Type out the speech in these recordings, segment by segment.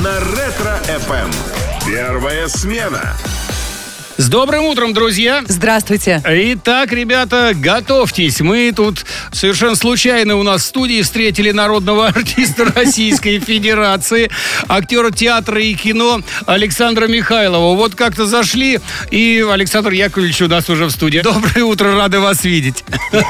на Ретро-ФМ. Первая смена. С добрым утром, друзья! Здравствуйте. Итак, ребята, готовьтесь. Мы тут совершенно случайно у нас в студии встретили народного артиста Российской Федерации, актера театра и кино Александра Михайлова. Вот как-то зашли, и Александр Яковлевич у нас уже в студии. Доброе утро, рады вас видеть.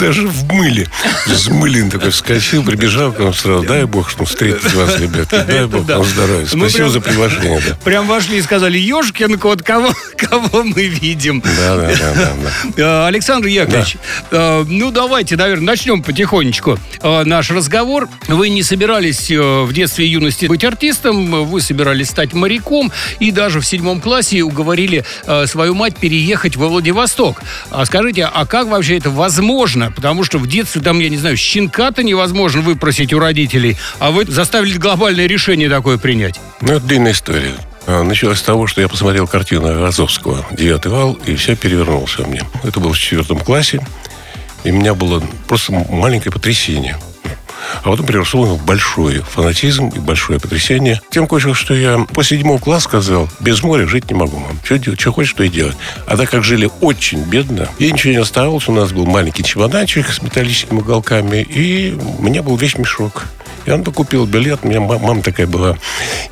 Даже в мыле. Взмылин такой вскочил, прибежал к нам сразу. Дай бог, что встретить вас, ребятки. Дай бог вам здоровья. Спасибо за приглашение. Прям вошли и сказали, ежкин кот, кого, кого мы видим? Да, да, да, да, да. Э, Александр Яковлевич, э, ну давайте, наверное, начнем потихонечку э, наш разговор. Вы не собирались в детстве и юности быть артистом, вы собирались стать моряком и даже в седьмом классе уговорили свою мать переехать во Владивосток. А скажите, а как вообще это возможно? Потому что в детстве там, я не знаю, щенка-то невозможно выпросить у родителей, а вы заставили глобальное решение такое принять. Ну, это длинная история. А, Началось с того, что я посмотрел картину Розовского «Девятый вал», и все перевернулось во мне. Это было в четвертом классе, и у меня было просто маленькое потрясение. А потом переросло в большой фанатизм и большое потрясение. Тем кончилось, что я после седьмого класса сказал, без моря жить не могу, мам. Что, делать, что хочешь, то и делать. А так как жили очень бедно, ей ничего не оставалось. У нас был маленький чемоданчик с металлическими уголками, и у меня был весь мешок. И он купил билет. У меня ма- мама такая была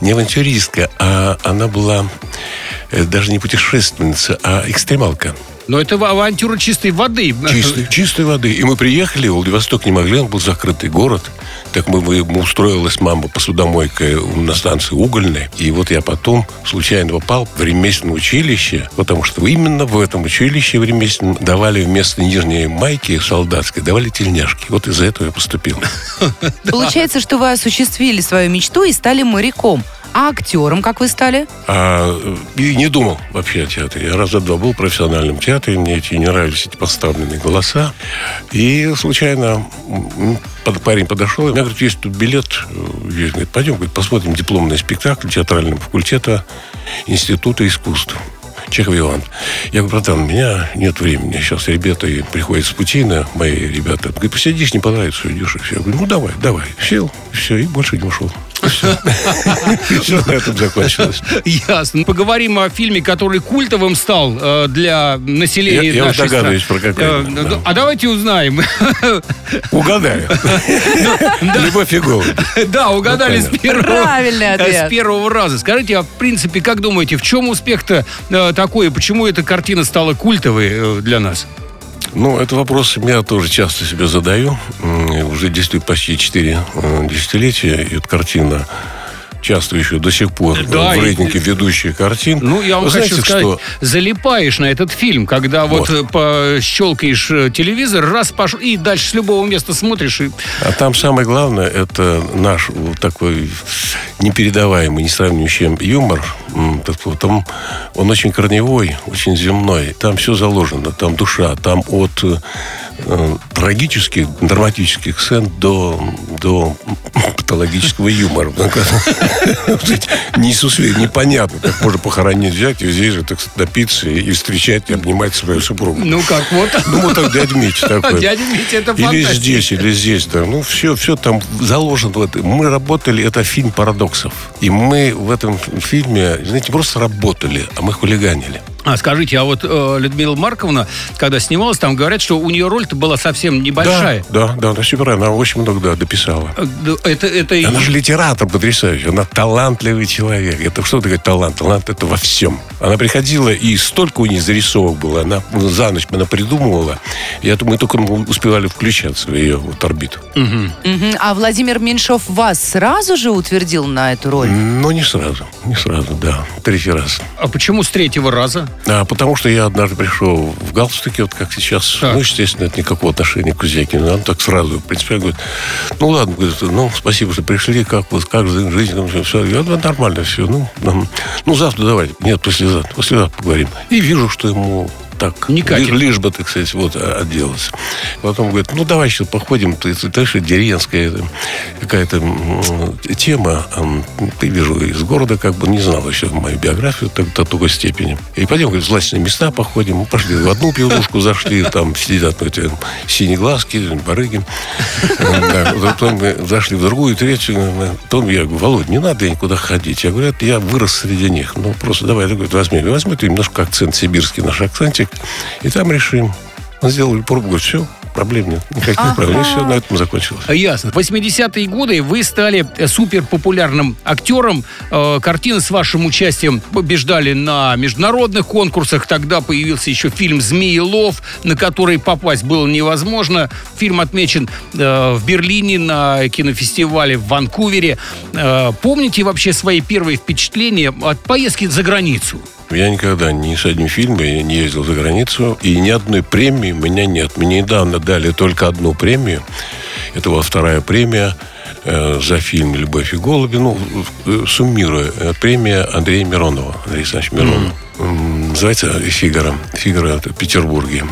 не авантюристка, а она была э, даже не путешественница, а экстремалка. Но это авантюра чистой воды. Чистой, чистой воды. И мы приехали, в Владивосток не могли, он был закрытый город. Так мы, мы, мы устроилась мама посудомойкой на станции угольной. И вот я потом случайно попал в ремесленное училище, потому что именно в этом училище в ремесленном давали вместо нижней майки солдатской, давали тельняшки. Вот из-за этого я поступил. Получается, что вы осуществили свою мечту и стали моряком. А актером как вы стали? А, и не думал вообще о театре. Я раза два был в профессиональном театре, мне эти не нравились эти поставленные голоса. И случайно парень подошел, и мне говорит, есть тут билет. Есть, говорит, пойдем, говорит, посмотрим дипломный спектакль театрального факультета Института искусств. Чехов Иван. Я говорю, братан, у меня нет времени. Сейчас ребята приходят с Путина, мои ребята. Говорит, посидишь, не понравится, уйдешь. Я говорю, ну давай, давай. Сел, все, и больше не ушел. Все на этом закончилось. Ясно. Поговорим о фильме, который культовым стал э, для населения Я- нашей догадываюсь, про какой, Э, ну, А давайте узнаем. Угадаю. Любовь и. Да, угадали с конечно. первого, Правильный э, ответ. с первого раза. Скажите, а в принципе, как думаете, в чем успех-то такой? и Почему эта картина стала культовой для нас? Ну, это вопрос я тоже часто себе задаю. Уже действует почти 4 десятилетия. И эта картина часто еще до сих пор Да, в и- рейтинге ведущих картин. Ну, я вам Вы хочу знаете, сказать, что залипаешь на этот фильм, когда вот, Вот. э, пощелкаешь э, телевизор, раз пошел, и дальше с любого места смотришь, и А там самое главное, это наш вот такой непередаваемый, несравнимый юмор. Там он очень корневой, очень земной. Там все заложено, там душа, там от э, трагических, драматических сцен до, до патологического юмора. Несусве- Непонятно, как можно похоронить взять и здесь же так напиться и встречать, и обнимать свою супругу. ну как, вот. Ну, вот так дядя Митя такой. Дядя Митя, это Или здесь, или здесь, да. Ну, все, все там заложено в этом. Мы работали, это фильм парадоксов. И мы в этом фильме, знаете, просто работали, а мы хулиганили. А скажите, а вот э, Людмила Марковна, когда снималась, там говорят, что у нее роль-то была совсем небольшая. Да, да, да, она все правильно. Она очень много да, дописала. Э, Это, это Она же литератор потрясающий. Она талантливый человек. Это что такое талант? Талант это во всем. Она приходила, и столько у нее зарисовок было. Она за ночь она придумывала. Это мы только успевали включаться в ее вот орбиту. Мгм. А Владимир Меньшов вас сразу же утвердил на эту роль? Но не сразу. Не сразу, да. Третий раз. А почему с третьего раза? А, потому что я однажды пришел в галстуке, вот как сейчас. Так. Ну, естественно, это никакого отношения к Кузякину. Он так сразу, в принципе, говорит, ну, ладно, говорит, ну, спасибо, что пришли, как, вот, как жизнь, жизнь, ну, все, все. Я, «Да, нормально все, ну, ну, ну, завтра давайте. Нет, послезавтра, послезавтра поговорим. И вижу, что ему так. Катит. Лишь, лишь бы, так сказать, вот а, отделаться. Потом говорит, ну давай сейчас походим, ты, ты, ты же деревенская какая-то тема. Ты вижу из города, как бы не знал еще мою биографию так, до такой степени. И пойдем, говорит, в злачные места походим. Мы пошли в одну пивнушку, зашли, там сидят ну, эти синеглазки, барыги. Потом мы зашли в другую, третью. Потом я говорю, Володь, не надо никуда ходить. Я говорю, «Это я вырос среди них. Ну, просто давай, ты, говорит, возьми. Возьми ты немножко акцент сибирский, наш акцентик, и там решим. Он сделали пробу, говорит, все, проблем нет. Никаких проблем. И все, на этом закончилось. Ясно. В 80-е годы вы стали э, супер популярным актером. Э, Картины с вашим участием побеждали на международных конкурсах. Тогда появился еще фильм «Змеелов», на который попасть было невозможно. Фильм отмечен э, в Берлине на кинофестивале в Ванкувере. Помните вообще свои первые впечатления от поездки за границу? Я никогда ни с одним фильмом не ездил за границу, и ни одной премии у меня нет. Мне недавно дали только одну премию. Это была вторая премия э, за фильм «Любовь и голуби». Ну, э, суммируя, э, премия Андрея Миронова, Андрея Александровича Миронова. М, Называется «Фигаро». «Фигаро» это в Петербурге.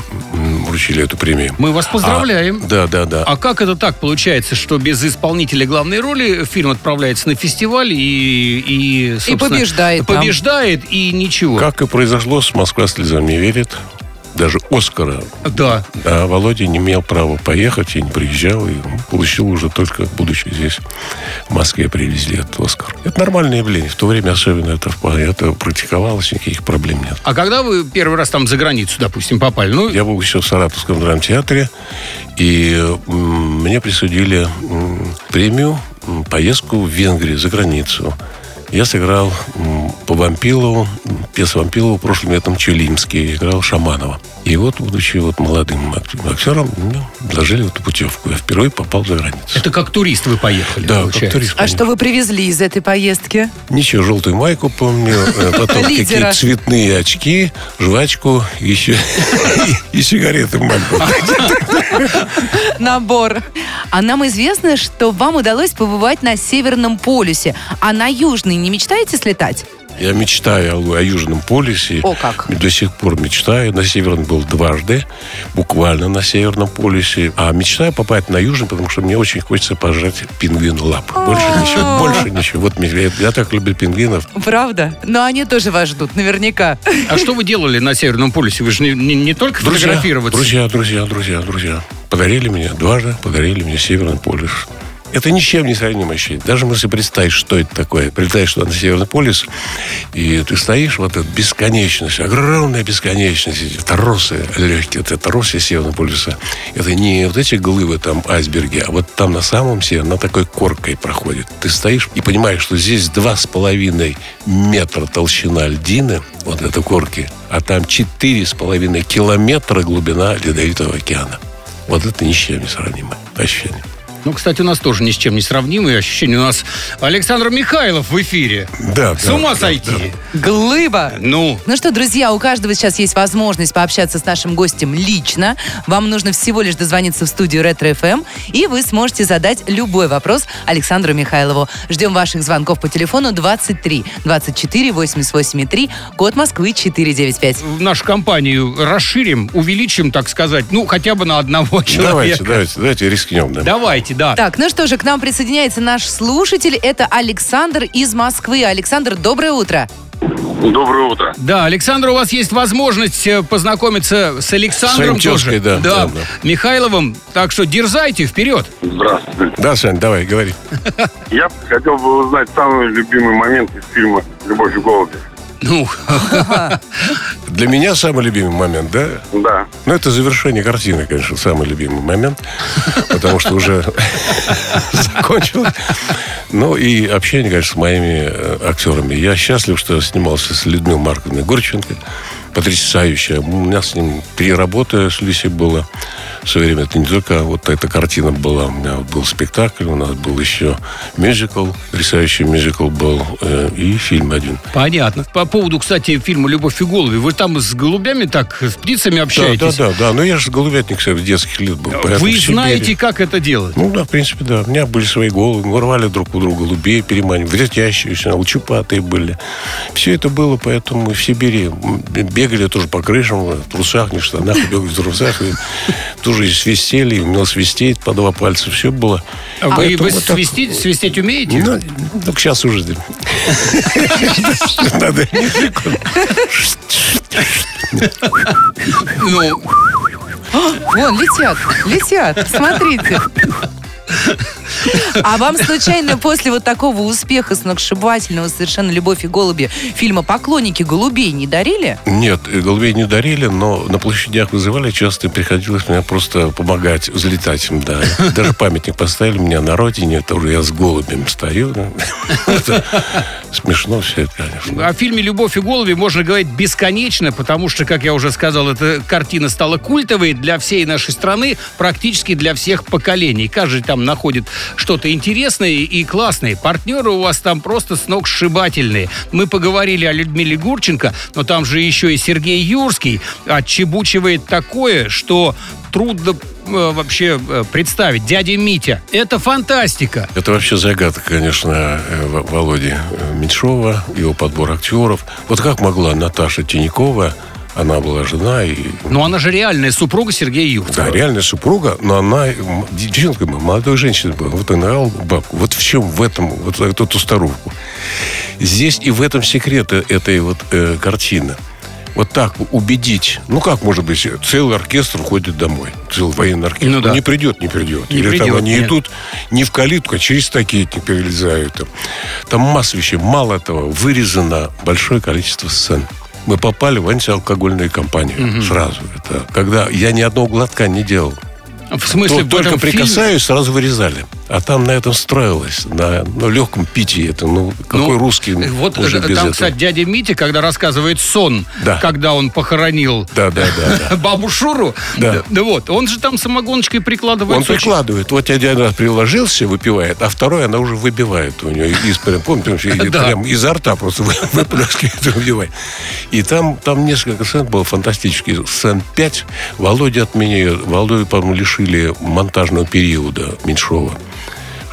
Вручили эту премию. Мы вас поздравляем. А, да, да, да. А как это так получается, что без исполнителя главной роли фильм отправляется на фестиваль и... И, собственно, побеждает там. Побеждает и ничего. Как и произошло с «Москва слезам не верит». Даже Оскара Да. А Володя не имел права поехать, и не приезжал, и получил уже только, будучи здесь, в Москве, привезли этот Оскар. Это нормальное явление. В то время особенно это, это практиковалось, никаких проблем нет. А когда вы первый раз там за границу, допустим, попали? Ну, Я был еще в Саратовском драмтеатре, и мне присудили премию, поездку в Венгрию, за границу. Я сыграл по Вампилову, пьесу Вампилова прошлым летом Челимский, играл Шаманова. И вот, будучи вот молодым ак- актером, мне предложили эту путевку. Я впервые попал за границу. это как турист вы поехали, Да, как получается. турист. А что вы привезли из этой поездки? Ничего, желтую майку помню, э, потом какие-то цветные очки, жвачку, еще и сигареты маленькие. Набор. А нам известно, что вам удалось побывать на Северном полюсе. А на Южный не мечтаете слетать? Я мечтаю о, о Южном полюсе. О, как. До сих пор мечтаю. На Северном был дважды, буквально на Северном полюсе. А мечтаю попасть на Южный, потому что мне очень хочется пожрать пингвин лап. Больше ничего, больше ничего. Вот я, я так люблю пингвинов. Правда? Но они тоже вас ждут, наверняка. А что вы делали на Северном полюсе? Вы же не, не- не только Друзья, фотографироваться. друзья, друзья, друзья, друзья. Подарили мне дважды, подарили мне Северный полюс. Это ни с чем не сравнимое ощущение. Даже если представить, что это такое. Прилетаешь туда на Северный полюс, и ты стоишь, вот эта бесконечность, огромная бесконечность, эти торосы легкие, это торосы Северного полюса. Это не вот эти глыбы там, айсберги, а вот там на самом севере, она такой коркой проходит. Ты стоишь и понимаешь, что здесь два с половиной метра толщина льдины, вот это корки, а там четыре с половиной километра глубина Ледовитого океана. Вот это ни с чем не сравнимое ощущение. Ну, кстати, у нас тоже ни с чем не сравнимые ощущения. У нас Александр Михайлов в эфире. Да, С ума сойти. Глыба. Ну, Ну что, друзья, у каждого сейчас есть возможность пообщаться с нашим гостем лично. Вам нужно всего лишь дозвониться в студию Ретро ФМ, и вы сможете задать любой вопрос Александру Михайлову. Ждем ваших звонков по телефону 23 24 88 3, код Москвы 495. нашу компанию расширим, увеличим, так сказать, ну, хотя бы на одного человека. Давайте, давайте, давайте рискнем. Да. Давайте, да. Так, ну что же, к нам присоединяется наш слушатель. Это Александр из Москвы. Александр, доброе утро. Доброе утро. Да, Александр, у вас есть возможность э, познакомиться с Александром Своим тоже. да, да, да. Михайловым. Так что дерзайте, вперед. Здравствуйте. Да, Сань, давай, говори. Я хотел бы узнать самый любимый момент из фильма «Любовь и голуби». Ну, Для меня самый любимый момент, да? Да. Ну, это завершение картины, конечно, самый любимый момент, потому что уже закончилось. Ну, и общение, конечно, с моими э, актерами. Я счастлив, что снимался с Людмилой Марковной Горченко. Потрясающая. У меня с ним три работы с Люси было. В свое время. Это не только вот эта картина была. У меня был спектакль, у нас был еще мюзикл, потрясающий мюзикл был, э, и фильм один. Понятно. По поводу, кстати, фильма «Любовь и голуби». Вы там с голубями так, с птицами Да, общаетесь? да, да, да. Ну, я же голубятник с детских лет был. поэтому Вы знаете, как это делать? Ну да, в принципе, да. У меня были свои головы. Мы рвали друг у друга голубей, переманивали. Вертящиеся, лучупатые были. Все это было, поэтому в Сибири бегали тоже по крышам, в трусах, не в штанах, бегали в трусах. И тоже и свистели, и умел свистеть по два пальца. Все было. А вы, Поэтому вы вот так- свистеть, свистеть умеете? Ну, только сейчас уже. Надо. Ну, Вон, летят, летят, смотрите. А вам случайно после вот такого успеха сногсшибательного совершенно «Любовь и голуби» фильма «Поклонники голубей» не дарили? Нет, голубей не дарили, но на площадях вызывали часто, и приходилось мне просто помогать взлетать им, да. Даже памятник поставили меня на родине, это уже я с голубем стою. Смешно все это, конечно. О фильме «Любовь и голуби» можно говорить бесконечно, потому что, как я уже сказал, эта картина стала культовой для всей нашей страны, практически для всех поколений. Каждый там находит что-то интересное и классное. Партнеры у вас там просто с ног сшибательные. Мы поговорили о Людмиле Гурченко, но там же еще и Сергей Юрский отчебучивает такое, что трудно э, вообще э, представить. Дядя Митя. Это фантастика. Это вообще загадка, конечно, э, Во- Володи Меньшова, его подбор актеров. Вот как могла Наташа Тинякова, она была жена и Но она же реальная супруга Сергея Юрского. Да, реальная супруга, но она девчонка, была, молодой женщина была. Вот она бабку. Вот в чем в этом, вот эту, старуху. Здесь и в этом секрет этой вот э, картины. Вот так убедить. Ну, как может быть, целый оркестр уходит домой. Целый военный оркестр. Ну да. Не придет, не придет. Не Или придет, там они нет. идут не в калитку, а через стакетник перелезают. Там, там масса вещей. Мало этого, вырезано большое количество сцен. Мы попали в антиалкогольную кампанию сразу. Это когда я ни одного глотка не делал. В смысле, в Только этом фильме- прикасаюсь, сразу вырезали. А там на этом строилось, на ну, легком питии. Это, ну, какой Ну, русский Вот уже э, без там, этого? кстати, дядя Митя, когда рассказывает сон, Да. когда он похоронил Да, да, да. да. бабу Шуру, Да. да вот, он же там самогоночкой прикладывает. Он очень- прикладывает. Вот один раз приложился, выпивает, а второй она уже выбивает у нее из, прям, помните, Да. прям изо рта просто вы- выплескивает и выбивает. И там, там несколько сцен было фантастических. Сцен 5. Володя от меня, Володю, по-моему, лишили монтажного периода Меньшова.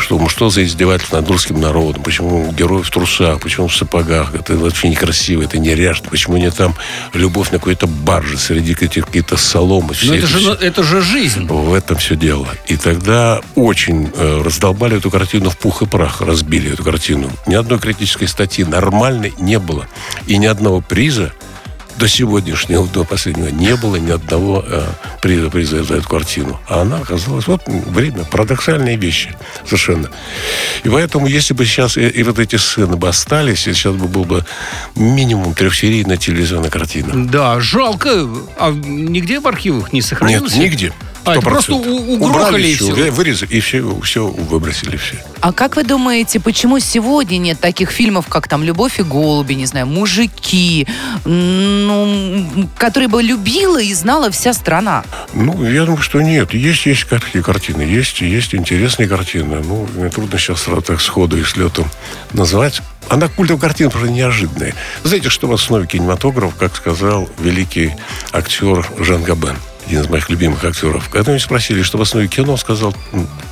Что, ну, что за издевательство над русским народом? Почему герой в трусах? Почему в сапогах? Это вообще некрасиво, это неряшно. Почему не там любовь на какой-то барже среди каких-то соломы? Но Ну, это это же, все- это же жизнь. в этом все дело. И тогда очень э, раздолбали эту картину в пух и прах, разбили эту картину. Ни одной критической статьи нормальной не было. И ни одного приза до сегодняшнего, до последнего, не было ни одного э, приза, приза за эту картину. А она оказалась, вот время, парадоксальные вещи совершенно. И поэтому, если бы сейчас и, и вот эти сцены бы остались, и сейчас бы был бы минимум трехсерийная телевизионная картина. Да, жалко. А нигде в архивах не Нет, сохранилось? нигде. А, это 100%. просто угрохали Убрали и всё. Вырезали, и все, все выбросили все. А как вы думаете, почему сегодня нет таких фильмов, как там «Любовь и голуби», не знаю, «Мужики», ну, которые бы любила и знала вся страна? Ну, я думаю, что нет. Есть, есть такие картины, есть, есть интересные картины. Ну, мне трудно сейчас сразу так сходу и с летом назвать. Она культовая картина, просто неожиданная. Знаете, что в основе кинематографа, как сказал великий актер Жан Габен, один из моих любимых актеров. Когда меня спросили, что в основе кино, он сказал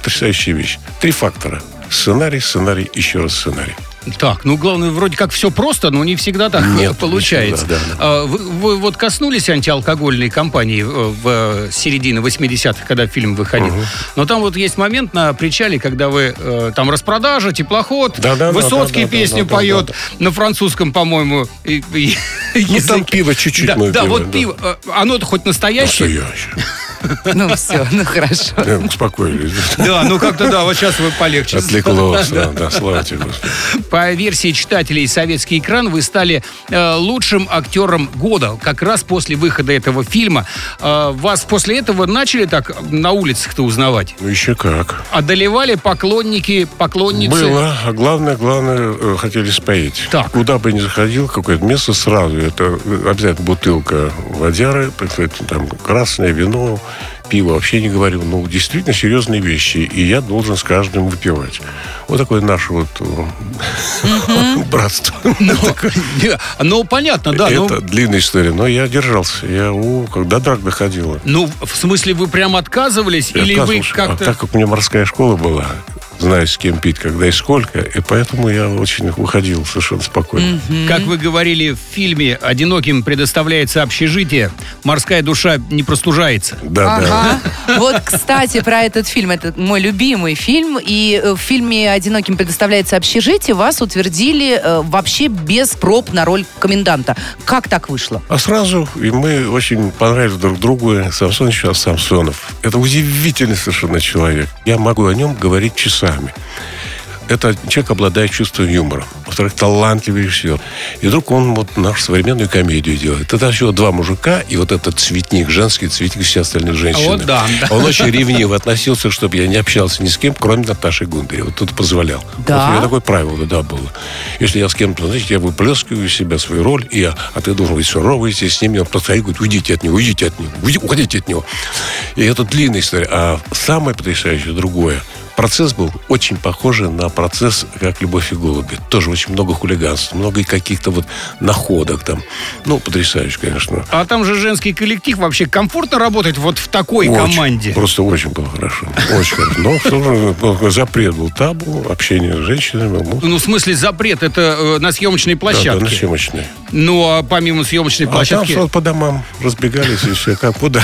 потрясающая вещь. Три фактора. Сценарий, сценарий, еще раз сценарий. Так, ну главное, вроде как все просто, но не всегда так Нет, получается. не всегда, да, А, Вы, вы вот коснулись антиалкогольной кампании э, в э, середине 80-х, когда фильм выходил. Но там вот есть момент на причале, когда вы э, там распродажа, теплоход, Да-да-да, Высоцкий да-да-да, песню да-да-да. поет на французском, по-моему. и- и- Ну, там пиво чуть-чуть Да, да, пиво, вот да. пиво. Оно-то хоть настоящее. Настоящий. Ну все, ну хорошо. Э, Успокоились. Да, ну как-то да, вот сейчас вы полегче. Отвлеклось, да, да, слава тебе, Господи. По версии читателей «Советский экран» вы стали э, лучшим актером года. Как раз после выхода этого фильма. Э, вас после этого начали так на улицах-то узнавать? Ну, еще как. Одолевали поклонники, поклонницы? Было, а главное, главное, э, хотели споить. Так. Куда бы ни заходил, какое-то место сразу, это э, обязательно бутылка водяры, там красное вино, пиво вообще не говорю. Ну, действительно серьезные вещи. И я должен с каждым выпивать. Вот такое наше вот э, братство. Ну, ну, понятно, да. ну- Это длинная история, но я держался. Я, когда драк доходила. Ну, в смысле, вы прям отказывались? Или вы. А как-то... так как у меня морская школа была, знаю, с кем пить, когда и сколько, и поэтому я очень выходил совершенно спокойно. Как вы говорили в фильме «Одиноким предоставляется общежитие», морская душа не простужается. Да, да. Ага. Вот, кстати, про этот фильм. Это мой любимый фильм. И э, в фильме «Одиноким предоставляется общежитие» вас утвердили э, вообще без проб на роль коменданта. Как так вышло? А сразу, и мы очень понравились друг другу, Самсон сейчас Самсонов. Это удивительный совершенно человек. Я могу о нем говорить часами. Это человек обладает чувством юмора. Во-вторых, талантливый режиссер. И вдруг он вот нашу современную комедию делает. Это еще два мужика, и вот этот цветник, женский цветник, и все остальные женщины. Вот да. Он очень ревниво относился, чтобы я не общался ни с кем, кроме Наташи Гундаревой. Вот тут позволял. Да? Вот у меня такое правило, да, было. Если я с кем-то, знаете, я выплескиваю из себя свою роль, и я, а ты должен быть суровый здесь с ними. Он просто говорит, уйдите от него, уйдите от него, уйди- уходите от него. И это длинная история. А самое потрясающее другое. Процесс был очень похожий на процесс, как «Любовь и голуби». Тоже очень много хулиганства, много каких-то вот находок там. Ну, потрясающе, конечно. А там же женский коллектив. Вообще комфортно работать вот в такой Очень. команде? Просто очень было хорошо. Очень хорошо. Но в же ну, запрет был табу, общение с женщинами. ну, в смысле, запрет. Это э, на съемочной площадке. да, на съемочной. Ну, а помимо съемочной А там площадки... по домам разбегались и все. Как куда?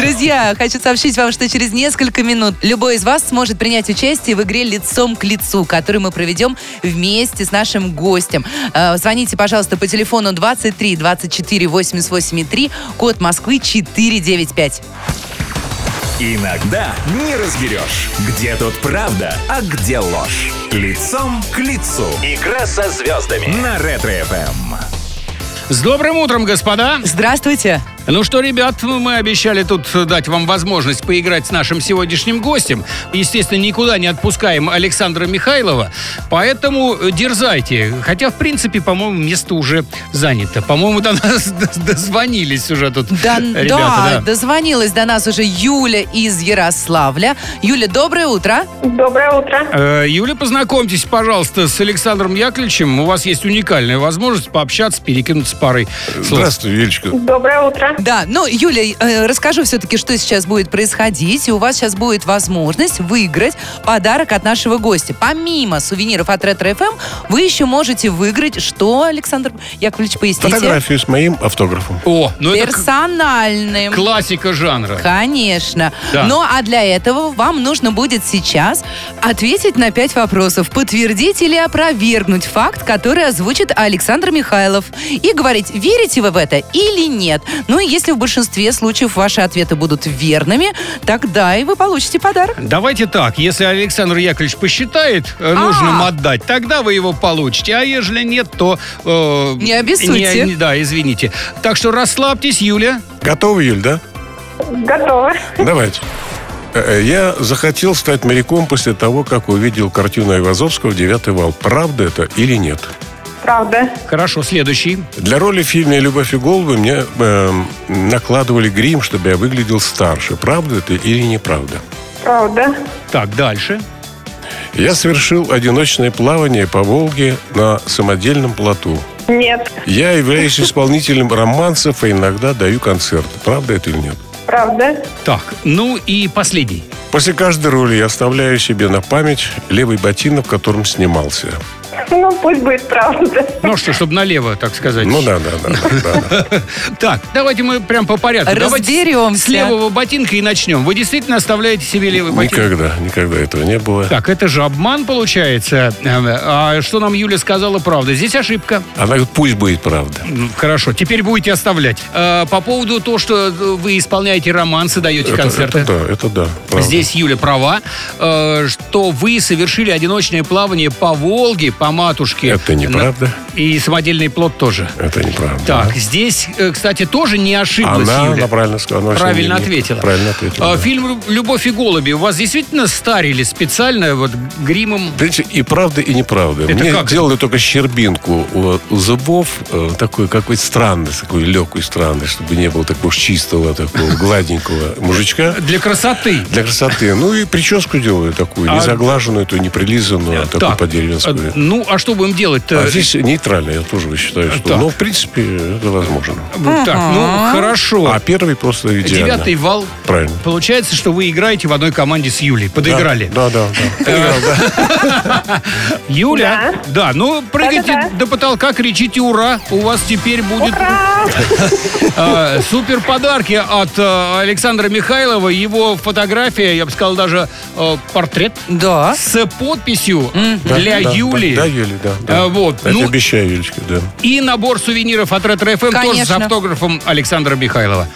Друзья, хочу сообщить вам, что через несколько минут любой из вас сможет принять участие в игре «Лицом к лицу», которую мы проведем вместе с нашим гостем. Э, Звоните, пожалуйста, по телефону 23 24 88 3, код Москвы 495. Иногда не разберешь, где тут правда, а где ложь. Лицом к лицу. Игра со звездами на Ретро-ФМ. С добрым утром, господа! Здравствуйте. Ну что, ребят, мы обещали тут дать вам возможность поиграть с нашим сегодняшним гостем. Естественно, никуда не отпускаем Александра Михайлова, поэтому дерзайте. Хотя, в принципе, по-моему, место уже занято. По-моему, до нас дозвонились уже тут Да, ребята. да, да. дозвонилась до нас уже Юля из Ярославля. Юля, доброе утро. Доброе утро. Э, Юля, познакомьтесь, пожалуйста, с Александром Яковлевичем. У вас есть уникальная возможность пообщаться, перекинуться парой слов. Здравствуй, Юлечка. Доброе утро. Да, ну, Юля, э, расскажу все-таки, что сейчас будет происходить. И у вас сейчас будет возможность выиграть подарок от нашего гостя. Помимо сувениров от Ретро ФМ, вы еще можете выиграть что, Александр Яковлевич, поясните? Фотографию с моим автографом. О, ну это Персональным. классика жанра. Конечно. Да. Ну, а для этого вам нужно будет сейчас ответить на пять вопросов, подтвердить или опровергнуть факт, который озвучит Александр Михайлов. И говорить, верите вы в это или нет. Ну, и если в большинстве случаев ваши ответы будут верными, тогда и вы получите подарок. Давайте так, если Александр Яковлевич посчитает э, А. нужным отдать, тогда вы его получите, а ежели нет, то... э, Не обессудьте. не- да, извините. Так что расслабьтесь, Юля. Готовы, Юль, да? Готово. Давайте. Э, э, Я захотел стать моряком после того, как увидел картину Айвазовского «Девятый вал». Правда это или нет? Правда. Хорошо, следующий. Для роли в фильме «Любовь и голуби» мне эм, накладывали грим, чтобы я выглядел старше. Правда это или неправда? Правда. Так, дальше. Я совершил одиночное плавание по Волге на самодельном плоту. Нет. Я являюсь исполнителем романсов и иногда даю концерты. Правда это или нет? Правда. Так, ну и последний. После каждой роли я оставляю себе на память левый ботинок, в котором снимался. Ну, пусть будет правда. Ну что, чтобы налево, так сказать. Ну да, да, да. Так, давайте мы прям по порядку. Разберемся. с левого ботинка и начнем. Вы действительно оставляете себе левый ботинок? Никогда, никогда этого не было. Так, это же обман получается. Э, А что нам Юля сказала правда? Здесь ошибка. Она говорит, пусть будет правда. Ну, Хорошо, теперь будете оставлять. Э, По поводу того, что э, вы исполняете романсы, даете Это, концерты. это да, это да. правда. Здесь Юля права, э, что вы совершили одиночное плавание по Волге, по матушки. Это неправда. И самодельный плод тоже. Это неправда. Так, здесь, э, кстати, тоже не ошиблась Она, Юля. она правильно сказала. она Правильно не- ответила. Правильно ответила. А, да. Фильм «Любовь и голуби» у вас действительно старили специально вот гримом? Понимаете, и правда, и неправда. Это Мне как? делали только щербинку у, у зубов, э, такой какой-то странный, такой легкий странный, чтобы не было такого чистого, такого гладенького мужичка. Для красоты. Для красоты. Ну и прическу делаю такую, А- не заглаженную, то не прилизанную, а такую Так, по-деревенскую. а, ну, а что будем делать-то? А здесь нейтрально, я тоже считаю, что... Так. Ну, в принципе, это возможно. Так, ну, хорошо. А первый просто идеально. Девятый вал. Правильно. Получается, что вы играете в одной команде с Юлей. Подыграли. Да, да, да. Поиграл, да. Юля, да, ну прыгайте до потолка, кричите ура. У вас теперь будет э, супер подарки от э, Александра Михайлова. Его фотография, я бы сказал, даже э, портрет Да. с подписью для да, Юли. Да, да, да. А, вот, Это ну- обещаю, Юлечка, да. И набор сувениров от Ретро ФМ тоже с автографом Александра Михайлова.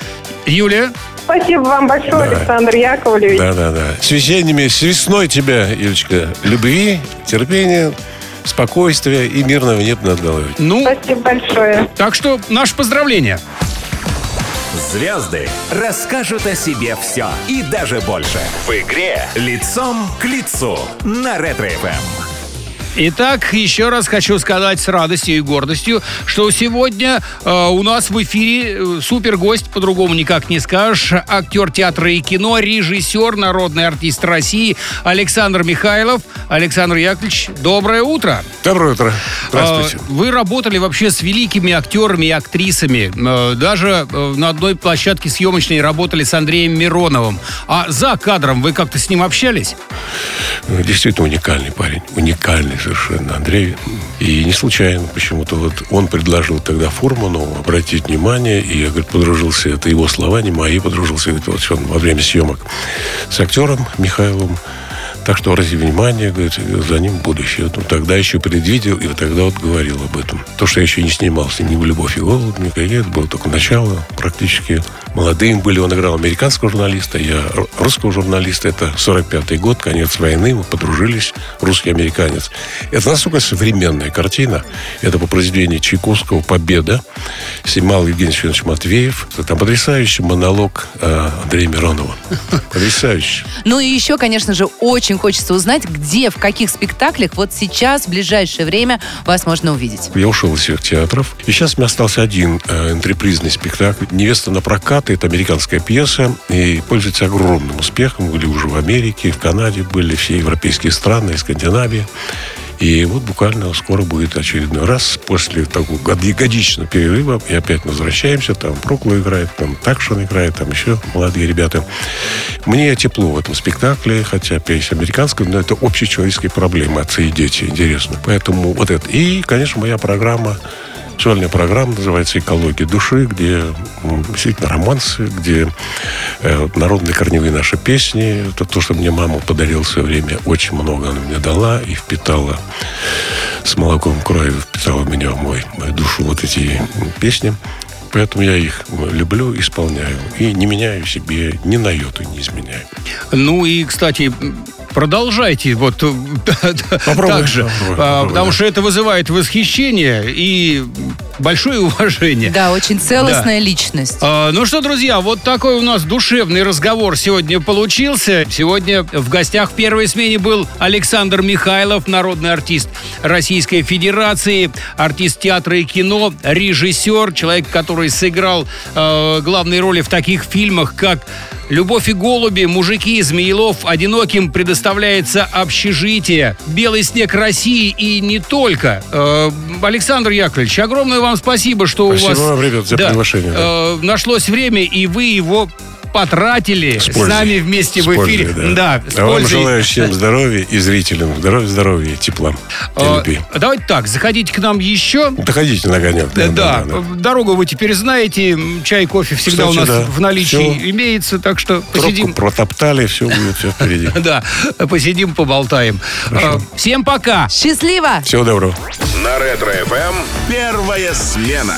Юлия, Спасибо вам большое, Да. Александр Яковлевич. Да, да, да. С весенними, с весной тебя, Юлечка. Любви, терпения, спокойствия и мирного неба над головой. ну, Спасибо большое. так что наше поздравление. Звезды расскажут о себе все и даже больше. В игре «Лицом к лицу» на Ретро-ФМ. Итак, еще раз хочу сказать с радостью и гордостью, что сегодня э, у нас в эфире э, супер гость, по-другому никак не скажешь, актер театра и кино, режиссер, народный артист России Александр Михайлов. Александр Яковлевич, доброе утро. Доброе утро. Здравствуйте. Э, Вы работали вообще с великими актерами и актрисами. Э, Даже э, на одной площадке съемочной работали с Андреем Мироновым. А за кадром вы как-то с ним общались? Ну, Действительно уникальный парень. Уникальный совершенно Андрей. И не случайно почему-то вот он предложил тогда Фурману обратить внимание, и я, говорит, подружился, это его слова, не мои, подружился говорит, вот он во время съемок с актером Михайловым. Так что обрати внимание, говорит, за ним будущее. Вот он тогда еще предвидел, и вот тогда вот говорил об этом. То, что я еще не снимался ни в «Любовь и голод», ни это было только начало. Практически молодым были. Он играл американского журналиста, я русского журналиста. Это 45-й год, конец войны, мы подружились, русский американец. Это настолько современная картина. Это по произведению Чайковского «Победа». Снимал Евгений Семенович Матвеев. Там потрясающий монолог э, Андрея Миронова. Потрясающий. Ну и еще, конечно же, очень хочется узнать, где, в каких спектаклях вот сейчас, в ближайшее время вас можно увидеть. Я ушел из всех театров. И сейчас у меня остался один э, спектакль. «Невеста на прокат». Это американская пьеса. И пользуется огромным успехом. Были уже в Америке, в Канаде были, все европейские страны, и Скандинавия. И вот буквально скоро будет очередной раз после такого годи- годичного перерыва. И опять возвращаемся. Там Прокло играет, там Такшин играет, там еще молодые ребята. Мне тепло в этом спектакле, хотя песня американская, но это общечеловеческие проблемы, отцы и дети, интересно. Поэтому вот это. И, конечно, моя программа Сольная программа называется «Экология души», где действительно романсы, где э, народные корневые наши песни. Это то, что мне мама подарила в свое время. Очень много она мне дала и впитала с молоком крови, впитала в меня в мой, мою душу вот эти песни. Поэтому я их люблю, исполняю. И не меняю себе, ни на йоту не изменяю. Ну и, кстати, продолжайте вот э, Попробуй, так же, а, потому да. что это вызывает восхищение и большое уважение. Да, очень целостная личность. А, Ну что, друзья, вот такой у нас душевный разговор сегодня получился. Сегодня в гостях в первой смене был Александр Михайлов, народный артист Российской Федерации, артист театра и кино, режиссер, человек, который сыграл э, главные роли в таких фильмах, как «Любовь и голуби», «Мужики», «Змеелов», «Одиноким» предоставляется общежитие, «Белый снег России» и не только. Э, Александр Яковлевич, огромное вам спасибо, что у Спасибо вас... вам, ребят, за приглашение, да. э, нашлось время, и вы его потратили С с, пользой. нами вместе С в пользой, эфире. Да, с а вам пользой. желаю всем здоровья и зрителям здоровья, здоровья, тепла и Э, любви. Давайте так, заходите к нам еще. Доходите на огонек. Да, да, дорогу вы теперь знаете, чай, кофе всегда Кстати, у нас да. в наличии Всё. имеется, так что Тропку посидим. протоптали, все будет, все впереди. Да, посидим, поболтаем. Э, Всем пока. Счастливо! Всего доброго. На Ретро-ФМ первая смена.